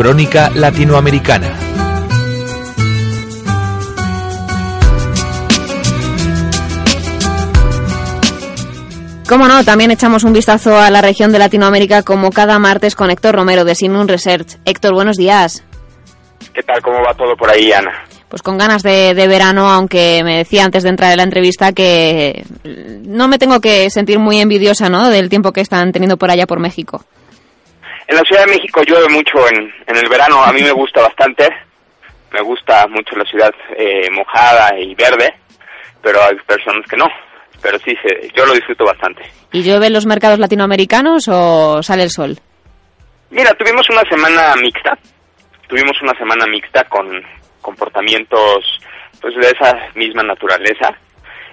Crónica Latinoamericana. Cómo no, también echamos un vistazo a la región de Latinoamérica como cada martes con Héctor Romero de Sinun Research. Héctor, buenos días. ¿Qué tal? ¿Cómo va todo por ahí, Ana? Pues con ganas de, verano, aunque me decía antes de entrar en la entrevista que no me tengo que sentir muy envidiosa ¿no? del tiempo que están teniendo por allá por México. En la Ciudad de México llueve mucho en, el verano, a mí me gusta bastante, me gusta mucho la ciudad eh, mojada y verde, pero hay personas que no pero sí, yo lo disfruto bastante. ¿Y llueve en los mercados latinoamericanos o sale el sol? Mira, tuvimos una semana mixta, tuvimos una semana mixta con comportamientos pues de esa misma naturaleza.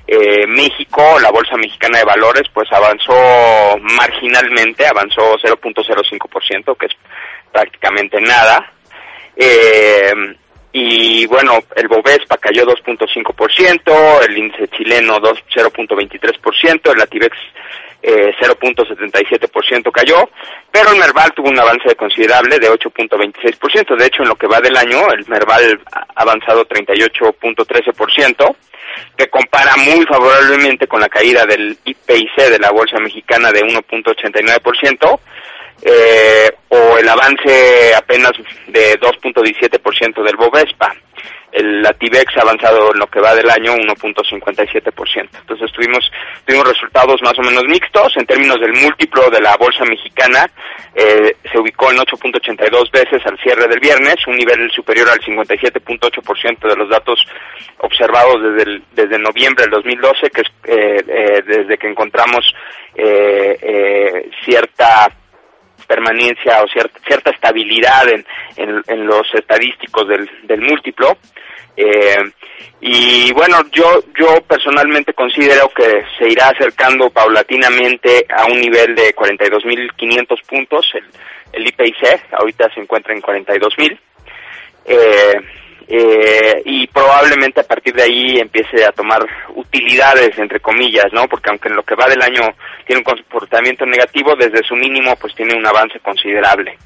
Eh, México, la Bolsa Mexicana de Valores, pues avanzó marginalmente, avanzó 0.05%, que es prácticamente nada. Eh, y bueno, el Bovespa cayó 2.5%, el índice chileno 0.23%, el Latibex eh, 0.77% cayó, pero el Merval tuvo un avance considerable de 8.26%. De hecho, en lo que va del año, el Merval ha avanzado 38.13%, que compara muy favorablemente con la caída del IPIC de la Bolsa Mexicana de 1.89%, eh, o el avance apenas de 2.17% del Bovespa. El Latibex ha avanzado en lo que va del año 1.57%. Entonces tuvimos, tuvimos resultados más o menos mixtos. En términos del múltiplo de la bolsa mexicana, eh, se ubicó en 8.82 veces al cierre del viernes, un nivel superior al 57.8% de los datos observados desde, desde noviembre del 2012, que es eh, eh, desde que encontramos cierta permanencia o cierta, cierta estabilidad en, en, los estadísticos del, del múltiplo. Eh, y bueno, yo, yo personalmente considero que se irá acercando paulatinamente a un nivel de 42.500 puntos, el, el IPIC, ahorita se encuentra en 42.000. Eh, eh, y probablemente a partir de ahí empiece a tomar utilidades entre comillas, ¿no? Porque aunque en lo que va del año tiene un comportamiento negativo, desde su mínimo pues tiene un avance considerable.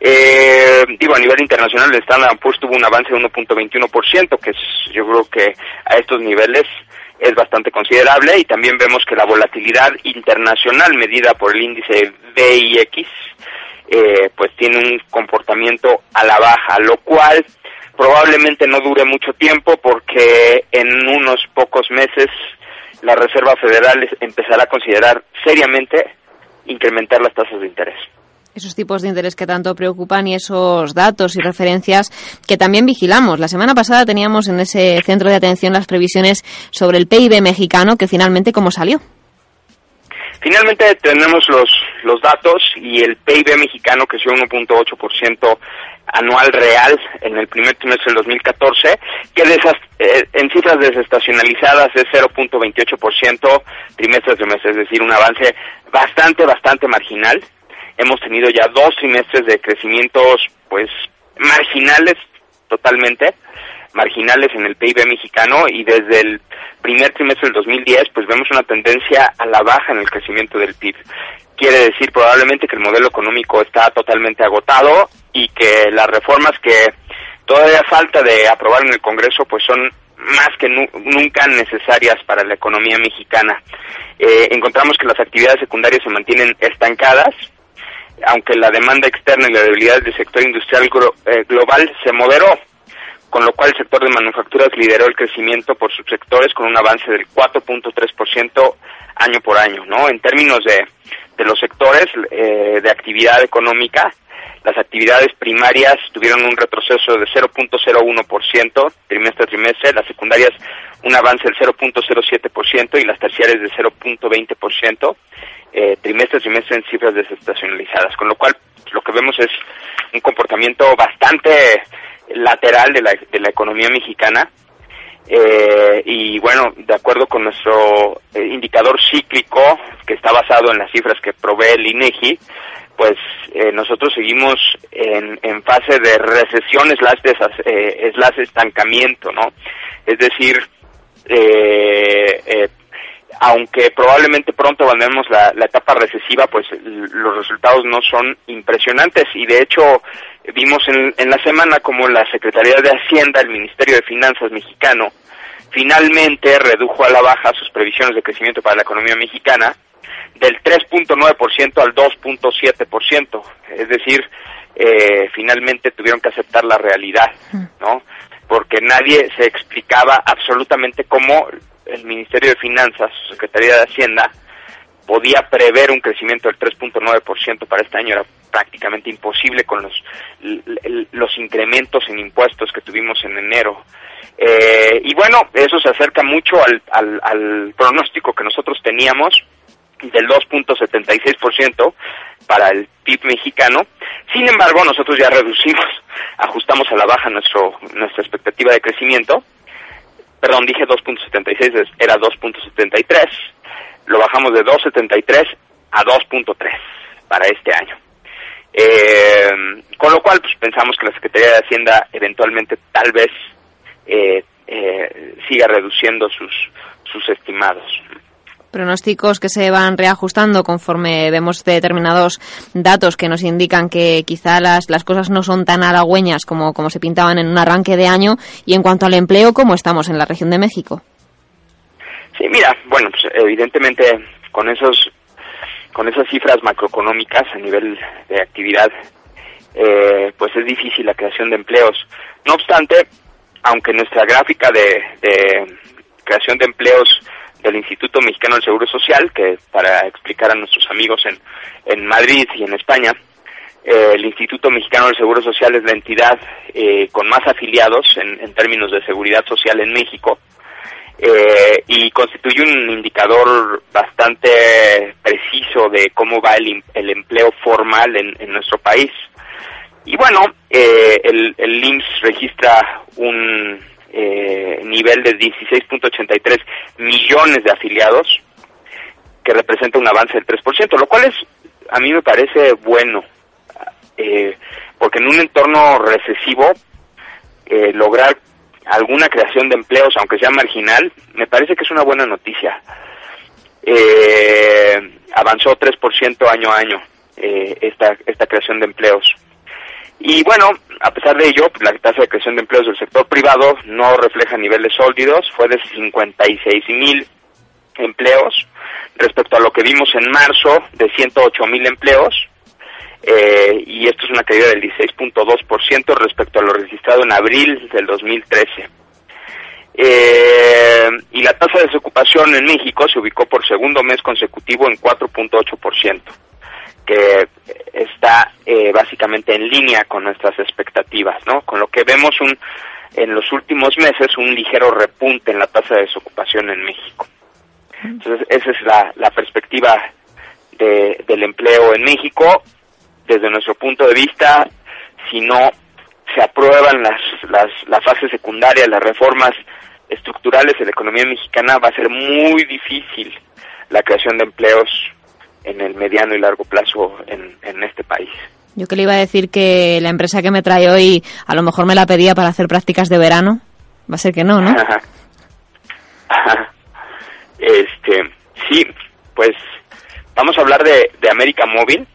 Eh, digo, a nivel internacional el Standard Poor's tuvo un avance de 1.21%, que es, yo creo que a estos niveles es bastante considerable y también vemos que la volatilidad internacional medida por el índice VIX eh, pues tiene un comportamiento a la baja, lo cual probablemente no dure mucho tiempo porque en unos pocos meses la Reserva Federal empezará a considerar seriamente incrementar las tasas de interés. Esos tipos de interés que tanto preocupan y esos datos y referencias que también vigilamos. La semana pasada teníamos en ese centro de atención las previsiones sobre el PIB mexicano, que finalmente, ¿cómo salió? Finalmente tenemos los, los datos y el PIB mexicano creció 1.8% anual real en el primer trimestre del 2014, que eh, en cifras desestacionalizadas es 0.28% trimestre a trimestre, es decir, un avance bastante, bastante marginal. Hemos tenido ya dos trimestres de crecimientos, pues, marginales totalmente, marginales en el PIB mexicano y desde el primer trimestre del 2010, pues vemos una tendencia a la baja en el crecimiento del PIB quiere decir probablemente que el modelo económico está totalmente agotado y que las reformas que todavía falta de aprobar en el Congreso pues son más que nunca necesarias para la economía mexicana. Eh, encontramos que las actividades secundarias se mantienen estancadas, aunque la demanda externa y la debilidad del sector industrial eh, global se moderó, con lo cual el sector de manufacturas lideró el crecimiento por subsectores con un avance del 4.3% año por año, ¿no? En términos de de los sectores eh, de actividad económica, las actividades primarias tuvieron un retroceso de 0.01% trimestre a trimestre, las secundarias un avance del 0.07% y las terciarias de 0.20% eh, trimestre a trimestre en cifras desestacionalizadas, con lo cual lo que vemos es un comportamiento bastante lateral de la, de la economía mexicana eh, y bueno, de acuerdo con nuestro eh, indicador cíclico, que está basado en las cifras que provee el INEGI, pues eh, nosotros seguimos en, en, fase de recesión slash, de, slash estancamiento, ¿no? Es decir, aunque probablemente pronto abandonemos la, la etapa recesiva, pues los resultados no son impresionantes y de hecho vimos en, en la semana como la Secretaría de Hacienda, el Ministerio de Finanzas mexicano, finalmente redujo a la baja sus previsiones de crecimiento para la economía mexicana del 3.9% al 2.7%. Es decir, eh, finalmente tuvieron que aceptar la realidad, ¿no? Porque nadie se explicaba absolutamente cómo el Ministerio de Finanzas, su Secretaría de Hacienda, podía prever un crecimiento del 3.9% para este año. Era prácticamente imposible con los, los incrementos en impuestos que tuvimos en enero. Eh, y bueno, eso se acerca mucho al, al, al pronóstico que nosotros teníamos del 2.76% para el PIB mexicano. Sin embargo, nosotros ya reducimos, ajustamos a la baja nuestro nuestra expectativa de crecimiento. Perdón, dije 2.76, era 2.73. Lo bajamos de 2.73 a 2.3 para este año. Eh, con lo cual, pues pensamos que la Secretaría de Hacienda eventualmente tal vez eh, eh, siga reduciendo sus, sus estimados pronósticos que se van reajustando conforme vemos determinados datos que nos indican que quizá las, las cosas no son tan halagüeñas como, como se pintaban en un arranque de año y en cuanto al empleo, ¿cómo estamos en la región de México? Sí, mira, bueno, pues evidentemente con esos con esas cifras macroeconómicas a nivel de actividad, eh, pues es difícil la creación de empleos. No obstante, aunque nuestra gráfica de, de creación de empleos del Instituto Mexicano del Seguro Social, que para explicar a nuestros amigos en, en Madrid y en España, eh, el Instituto Mexicano del Seguro Social es la entidad eh, con más afiliados en, en, términos de seguridad social en México eh, y constituye un indicador bastante preciso de cómo va el, el empleo formal en, en, nuestro país. Y bueno, eh, el, el IMSS registra un eh, nivel de 16.83 millones de afiliados, que representa un avance del 3%, lo cual es, a mí me parece bueno, eh, porque en un entorno recesivo, eh, lograr alguna creación de empleos, aunque sea marginal, me parece que es una buena noticia. Eh, avanzó 3% año a año eh, esta, esta creación de empleos. Y bueno, a pesar de ello, la tasa de creación de empleos del sector privado no refleja niveles sólidos, fue de 56 mil empleos respecto a lo que vimos en marzo de 108 mil empleos, eh, y esto es una caída del 16.2% respecto a lo registrado en abril del 2013. Eh, y la tasa de desocupación en México se ubicó por segundo mes consecutivo en 4.8% que está eh, básicamente en línea con nuestras expectativas, ¿no? Con lo que vemos un, en los últimos meses un ligero repunte en la tasa de desocupación en México. Entonces, esa es la, la perspectiva de, del empleo en México. Desde nuestro punto de vista, si no se aprueban las, las, la fase secundaria, las reformas estructurales de la economía mexicana, va a ser muy difícil la creación de empleos en el mediano y largo plazo en, en este país. Yo que le iba a decir que la empresa que me trae hoy a lo mejor me la pedía para hacer prácticas de verano. Va a ser que no, ¿no? Este, sí, pues vamos a hablar de, de América Móvil.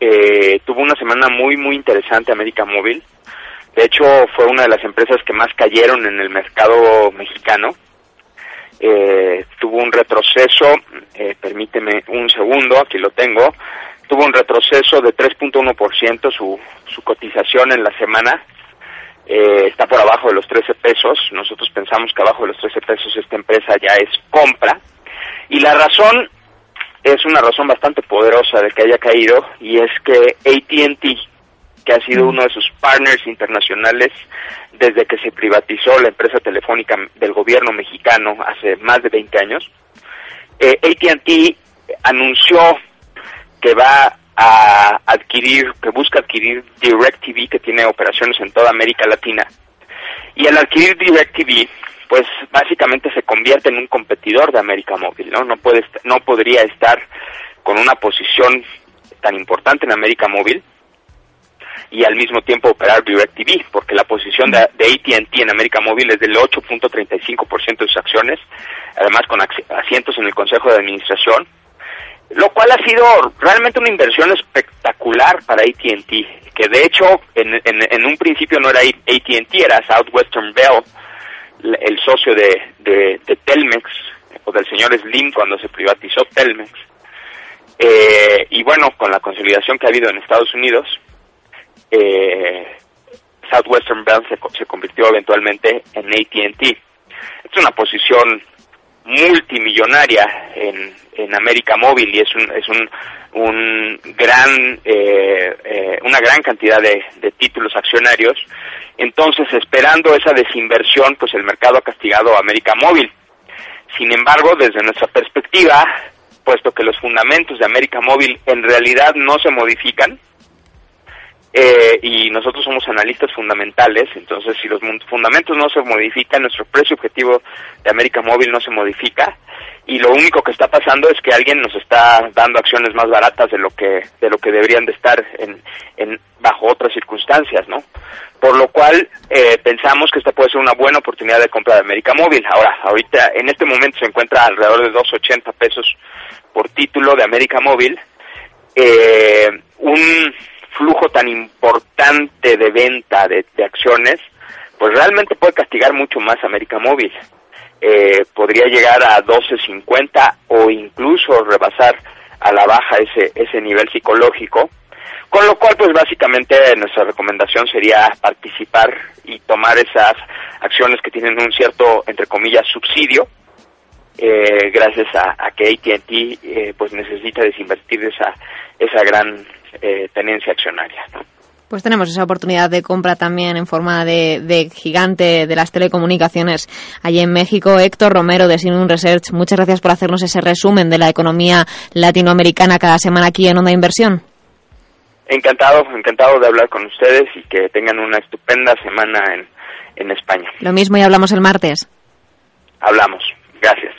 Eh, tuvo una semana muy, muy interesante América Móvil. De hecho, fue una de las empresas que más cayeron en el mercado mexicano eh, tuvo un retroceso, eh, permíteme un segundo, aquí lo tengo, tuvo un retroceso de 3.1% su, su cotización en la semana, eh, está por abajo de los 13 pesos, nosotros pensamos que abajo de los 13 pesos esta empresa ya es compra, y la razón es una razón bastante poderosa de que haya caído, y es que ATT, que ha sido uno de sus partners internacionales desde que se privatizó la empresa telefónica del gobierno mexicano hace más de 20 años. Eh, ATT anunció que va a adquirir, que busca adquirir DirecTV, que tiene operaciones en toda América Latina. Y al adquirir DirecTV, pues básicamente se convierte en un competidor de América Móvil, ¿no? No, puede, no podría estar con una posición tan importante en América Móvil y al mismo tiempo operar DirecTV, porque la posición de, de ATT en América Móvil es del 8.35% de sus acciones, además con asientos en el Consejo de Administración. lo cual ha sido realmente una inversión espectacular para ATT, que de hecho en, en, un principio no era ATT, era Southwestern Bell, el socio de, de, Telmex, o del señor Slim cuando se privatizó Telmex. Eh, y bueno, con la consolidación que ha habido en Estados Unidos, eh, Southwestern Bell se, se convirtió eventualmente en ATT. Es una posición multimillonaria en, en América Móvil y es un, es un, un gran eh, eh, una gran cantidad de, de, títulos accionarios entonces esperando esa desinversión pues el mercado ha castigado a América Móvil sin embargo desde nuestra perspectiva puesto que los fundamentos de América Móvil en realidad no se modifican eh, y nosotros somos analistas fundamentales, entonces si los fundamentos no se modifican, nuestro precio objetivo de América Móvil no se modifica y lo único que está pasando es que alguien nos está dando acciones más baratas de lo que de lo que deberían de estar en, en bajo otras circunstancias, ¿no? Por lo cual eh, pensamos que esta puede ser una buena oportunidad de compra de América Móvil. Ahora, ahorita en este momento se encuentra alrededor de 2.80 pesos por título de América Móvil. Eh, un flujo tan importante de venta de, acciones, pues realmente puede castigar mucho más América Móvil. Eh, podría llegar a 12.50 o incluso rebasar a la baja ese, ese nivel psicológico. Con lo cual, pues básicamente nuestra recomendación sería participar y tomar esas acciones que tienen un cierto, entre comillas, subsidio, eh, gracias a, que AT&T eh, pues necesita desinvertir esa, esa gran eh, tenencia accionaria. Pues tenemos esa oportunidad de compra también en forma de, gigante de las telecomunicaciones allí en México. Héctor Romero de Sinun Research, muchas gracias por hacernos ese resumen de la economía latinoamericana cada semana aquí en Onda Inversión. Encantado, encantado de hablar con ustedes y que tengan una estupenda semana en, en España. Lo mismo y hablamos el martes. Hablamos. Gracias.